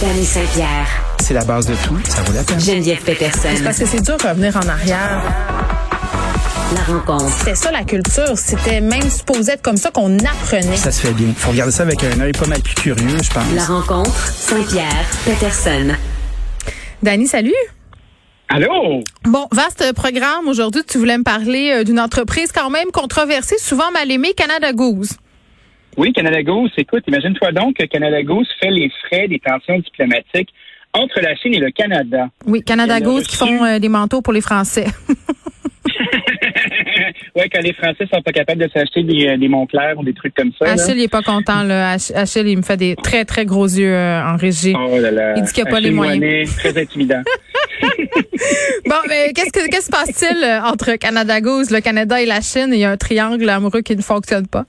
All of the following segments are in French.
Danny Saint-Pierre. C'est la base de tout, ça vaut la peine. Geneviève Peterson. Parce que c'est dur de revenir en arrière. La rencontre. C'était ça la culture. C'était même supposé être comme ça qu'on apprenait. Ça se fait bien. Faut regarder ça avec un œil pas mal plus curieux, je pense. La rencontre. Saint-Pierre. Peterson. Dani, salut. Allô? Bon, vaste programme. Aujourd'hui, tu voulais me parler euh, d'une entreprise quand même controversée, souvent mal aimée, Canada Goose. Oui, Canada Goose. Écoute, imagine-toi donc que Canada Goose fait les frais des tensions diplomatiques entre la Chine et le Canada. Oui, Canada Goose qui font euh, des manteaux pour les Français. ouais, quand les Français sont pas capables de s'acheter des, euh, des Montclair ou des trucs comme ça. là. Achille, il est pas content. Là. Ach- Achille, il me fait des très, très gros yeux euh, en régie. Oh là là. Il dit qu'il y a pas les moyens. Moinet, Très intimidant. Bon, mais qu'est-ce que qu'est-ce se passe-t-il entre Canada Goose, le Canada et la Chine? Il y a un triangle amoureux qui ne fonctionne pas.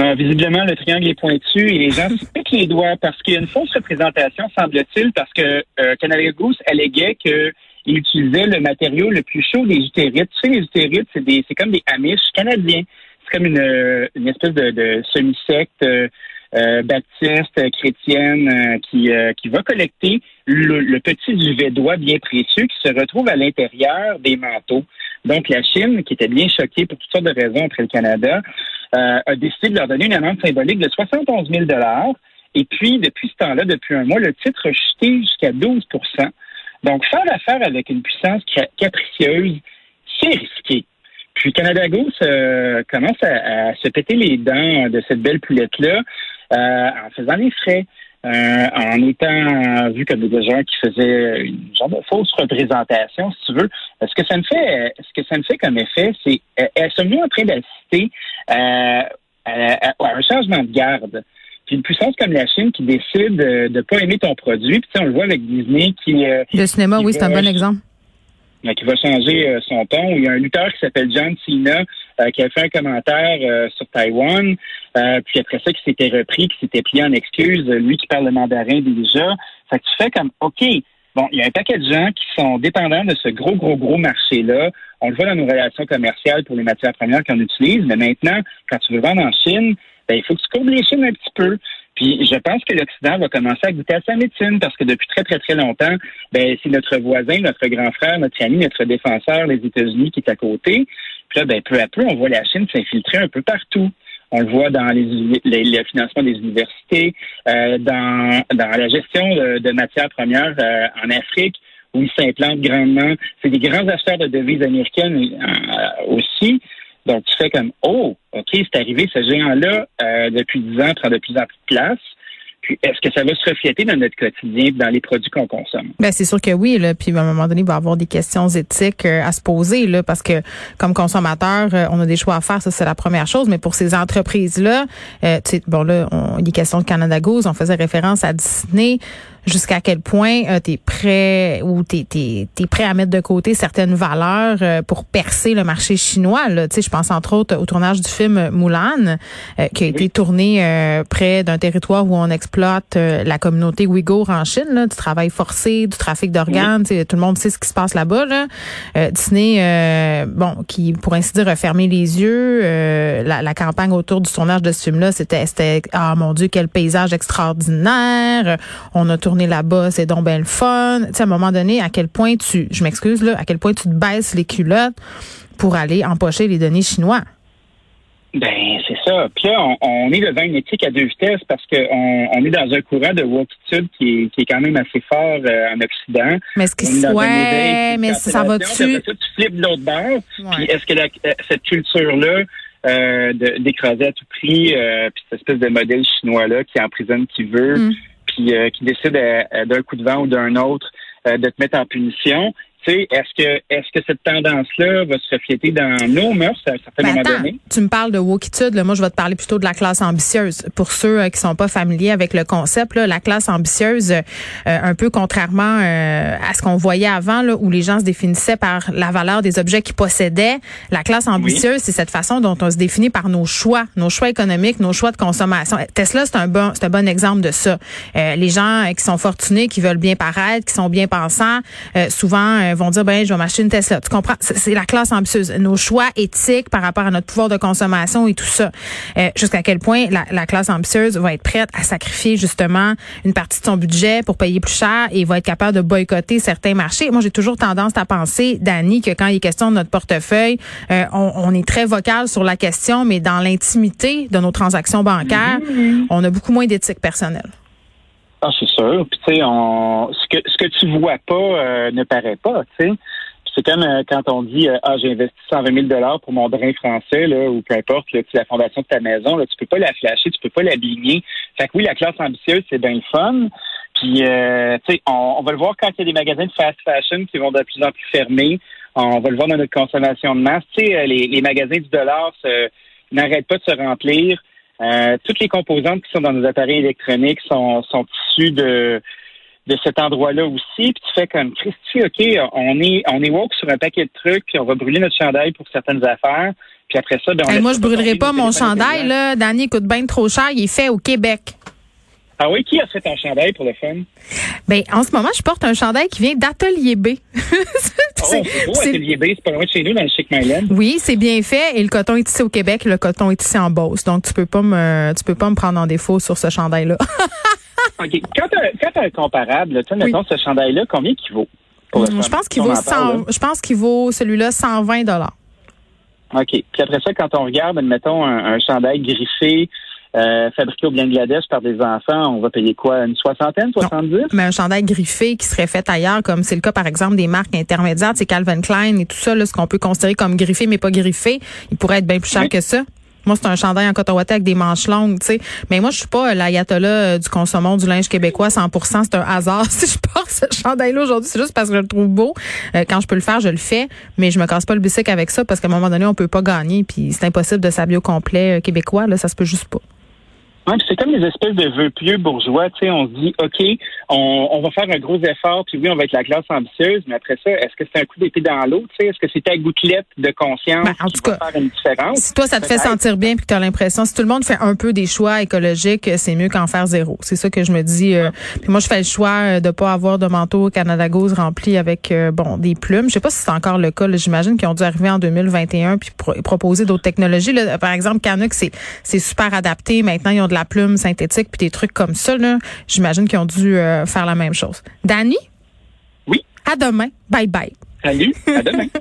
Euh, visiblement, le triangle est pointu et les gens se piquent les doigts parce qu'il y a une fausse représentation, semble-t-il, parce que euh, Goose alléguait qu'il utilisait le matériau le plus chaud des utérites. Tu sais, les utérites, c'est des, c'est comme des Amish canadiens. C'est comme une, euh, une espèce de, de semi-secte euh, euh, baptiste, chrétienne, euh, qui, euh, qui va collecter le, le petit duvet d'oie bien précieux qui se retrouve à l'intérieur des manteaux. Donc, la Chine, qui était bien choquée pour toutes sortes de raisons après le Canada, euh, a décidé de leur donner une amende symbolique de 71 000 Et puis, depuis ce temps-là, depuis un mois, le titre a chuté jusqu'à 12% Donc, faire affaire avec une puissance ca- capricieuse, c'est risqué. Puis, Canada Goose euh, commence à, à se péter les dents de cette belle poulette-là euh, en faisant les frais. Euh, en étant vu comme des gens qui faisaient une genre de fausse représentation, si tu veux. Ce que ça me fait, ce que ça me fait comme effet, c'est euh, elles sont venues en train d'assister euh, à, à- à un changement de garde. Puis une puissance comme la Chine qui décide euh, de pas aimer ton produit, puis tu sais, on le voit avec Disney qui euh, Le cinéma, qui oui, c'est un bon exemple. euh, qui va changer euh, son ton. Il y a un lutteur qui s'appelle John Cena euh, qui a fait un commentaire euh, sur Taïwan, euh, puis après ça, qui s'était repris, qui s'était plié en excuse, euh, lui qui parle le mandarin déjà. Fait que tu fais comme, OK, bon, il y a un paquet de gens qui sont dépendants de ce gros, gros, gros marché-là. On le voit dans nos relations commerciales pour les matières premières qu'on utilise, mais maintenant, quand tu veux vendre en Chine, ben, il faut que tu courbes les Chines un petit peu. Puis je pense que l'Occident va commencer à goûter à sa médecine parce que depuis très, très, très longtemps, ben, c'est notre voisin, notre grand frère, notre ami, notre défenseur, les États-Unis qui est à côté. Puis là, ben, peu à peu, on voit la Chine s'infiltrer un peu partout. On le voit dans les, les- le financement des universités, euh, dans, dans la gestion de, de matières premières euh, en Afrique, où ils s'implantent grandement. C'est des grands acheteurs de devises américaines euh, aussi. Donc, tu fais comme, oh, OK, c'est arrivé, ce géant-là, euh, depuis 10 ans, prend de plus en plus de place. Puis, est-ce que ça va se refléter dans notre quotidien, dans les produits qu'on consomme? Ben c'est sûr que oui là. Puis à un moment donné il va y avoir des questions éthiques euh, à se poser là parce que comme consommateur euh, on a des choix à faire. Ça c'est la première chose. Mais pour ces entreprises là tu sais bon là on, il est question de Canada Goose. On faisait référence à Disney jusqu'à quel point euh, tu es prêt ou tu es, prêt à mettre de côté certaines valeurs euh, pour percer le marché chinois là. Tu sais je pense entre autres au tournage du film Mulan euh, qui a été tourné euh, près d'un territoire où on exploite euh, la communauté ouïghour en Chine là, du travail forcé, du trafic d'organes, sais, tout le monde sait ce qui se passe là-bas là. Euh, Disney euh, bon qui pour ainsi dire a fermé les yeux euh, la, la campagne autour du tournage de ce film là c'était c'était ah mon dieu quel paysage extraordinaire. On a tourné là-bas c'est donc ben le fun tu sais à un moment donné à quel point tu je m'excuse là à quel point tu te baisses les culottes pour aller empocher les données chinois? Ben, c'est ça. Puis là, on, on est devant une éthique à deux vitesses parce qu'on on est dans un courant de wokitude qui est, qui est quand même assez fort euh, en Occident. mais ce qui On est ouais mais ça va cancellation, tu flippes de l'autre bord. Ouais. Puis est-ce que la- euh, cette culture-là euh, d'écraser à tout prix, euh, puis cette espèce de modèle chinois-là qui emprisonne qui veut, Mm. Puis euh, qui décide euh, euh, d'un coup de vent ou d'un autre de te mettre en punition, est-ce que est-ce que cette tendance-là va se refléter dans nos mœurs à un certain Ben moment attends, donné? tu me parles de wokitude, là. moi je vais te parler plutôt de la classe ambitieuse. Pour ceux euh, qui sont pas familiers avec le concept, là, la classe ambitieuse, euh, un peu contrairement euh, à ce qu'on voyait avant, là, où les gens se définissaient par la valeur des objets qu'ils possédaient, la classe ambitieuse, c'est cette façon dont on se définit par nos choix, nos choix économiques, nos choix de consommation. Tesla, c'est un bon, c'est un bon exemple de ça. Euh, les gens euh, qui sont fortunés, qui veulent bien paraître, qui sont bien pensants, euh, souvent euh, vont dire ben je vais m'acheter une Tesla. Tu comprends? C'est la classe ambitieuse. Nos choix éthiques par rapport à notre pouvoir de consommation et tout ça. Euh, Jusqu'à quel point la, la classe ambitieuse va être prête à sacrifier justement une partie de son budget pour payer plus cher et va être capable de boycotter certains marchés. Moi, j'ai toujours tendance à penser, Dani, que quand il est question de notre portefeuille, euh, on, on est très vocal sur la question, mais dans l'intimité de nos transactions bancaires, on a beaucoup moins d'éthique personnelle. Ah, c'est sûr. Puis tu sais, on ce que ce que tu vois pas euh, ne paraît pas, tu sais. C'est comme euh, quand on dit euh, ah j'ai investi 120 000 dollars pour mon drain français là ou peu importe là, la fondation de ta maison là tu peux pas la flasher tu peux pas l'abligner fait que oui la classe ambitieuse c'est bien le fun. Puis euh, tu sais on, on va le voir quand il y a des magasins de fast fashion qui vont de plus en plus fermer. On va le voir dans notre consommation de masse. Tu sais euh, les, les magasins du dollar se- n'arrêtent pas de se remplir euh, toutes les composantes qui sont dans nos appareils électroniques sont, sont issues de, de cet endroit-là aussi. Puis tu fais comme Christy, OK, on est on est woke sur un paquet de trucs, puis on va brûler notre chandail pour certaines affaires. Puis après ça, ben, on Hey, moi, je brûlerai pas mon chandail. Là. Danny coûte bien trop cher. Il est fait au Québec. Ah oui, qui a fait ton chandail pour le fun? Ben, en ce moment, je porte un chandail qui vient d'Atelier B. Oh, C'est- pas loin de chez nous, dans le Chic Myland. oui, c'est bien fait et le coton est ici au Québec, le coton est ici en Beauce. Donc tu peux pas me tu peux pas me prendre en défaut sur ce chandail là. OK. Quand quand t'as un comparable, Oui. mettons, ce chandail-là, combien qu'il vaut? Pour je pense qu'il vaut en parle, 100 là. je pense qu'il vaut celui-là 120 dollars. OK. Puis après ça, quand on regarde, admettons, un, un chandail griffé, euh, fabriqué au Bangladesh par des enfants, on va payer quoi? Une soixantaine, soixante-dix? Mais un chandail griffé qui serait fait ailleurs comme c'est le cas par exemple des marques intermédiaires, c'est Calvin Klein et tout ça là, ce qu'on peut considérer comme griffé mais pas griffé, il pourrait être bien plus cher Oui. que ça. Moi, c'est un chandail en coton avec des manches longues, tu sais. Mais moi, je suis pas euh, l'ayatollah euh, du consommation du linge québécois 100%. C'est un hasard. Si je porte ce chandail-là aujourd'hui, c'est juste parce que je le trouve beau. Euh, quand je peux le faire, je le fais. Mais je me casse pas le bicycle avec ça parce qu'à un moment donné, on peut pas gagner. Puis c'est impossible de s'habiller au complet euh, québécois. Là, ça se peut juste pas. Ouais, c'est comme les espèces de vœux pieux bourgeois, tu sais, on se dit, OK, on, on va faire un gros effort, puis oui, on va être la classe ambitieuse, mais après ça, est-ce que c'est un coup d'épée dans l'eau, tu sais, est-ce que c'est ta gouttelette de conscience Ben, en qui tout va cas, faire une différence? Si toi, ça te fait sentir bien puis que tu as l'impression, si tout le monde fait un peu des choix écologiques, c'est mieux qu'en faire zéro. C'est ça que je me dis. euh, puis moi, je fais le choix euh, de pas avoir de manteau Canada Goose rempli avec euh, bon des plumes. Je sais pas si c'est encore le cas. J'imagine qu'ils ont dû arriver en 2021 puis pro- proposer d'autres technologies. Là. Par exemple, Canuck, c'est c'est super adapté. Maintenant, ils ont de la plume synthétique puis des trucs comme ça. là. J'imagine qu'ils ont dû euh, faire la même chose. Danny? Oui. À demain. Bye bye. Salut, à demain.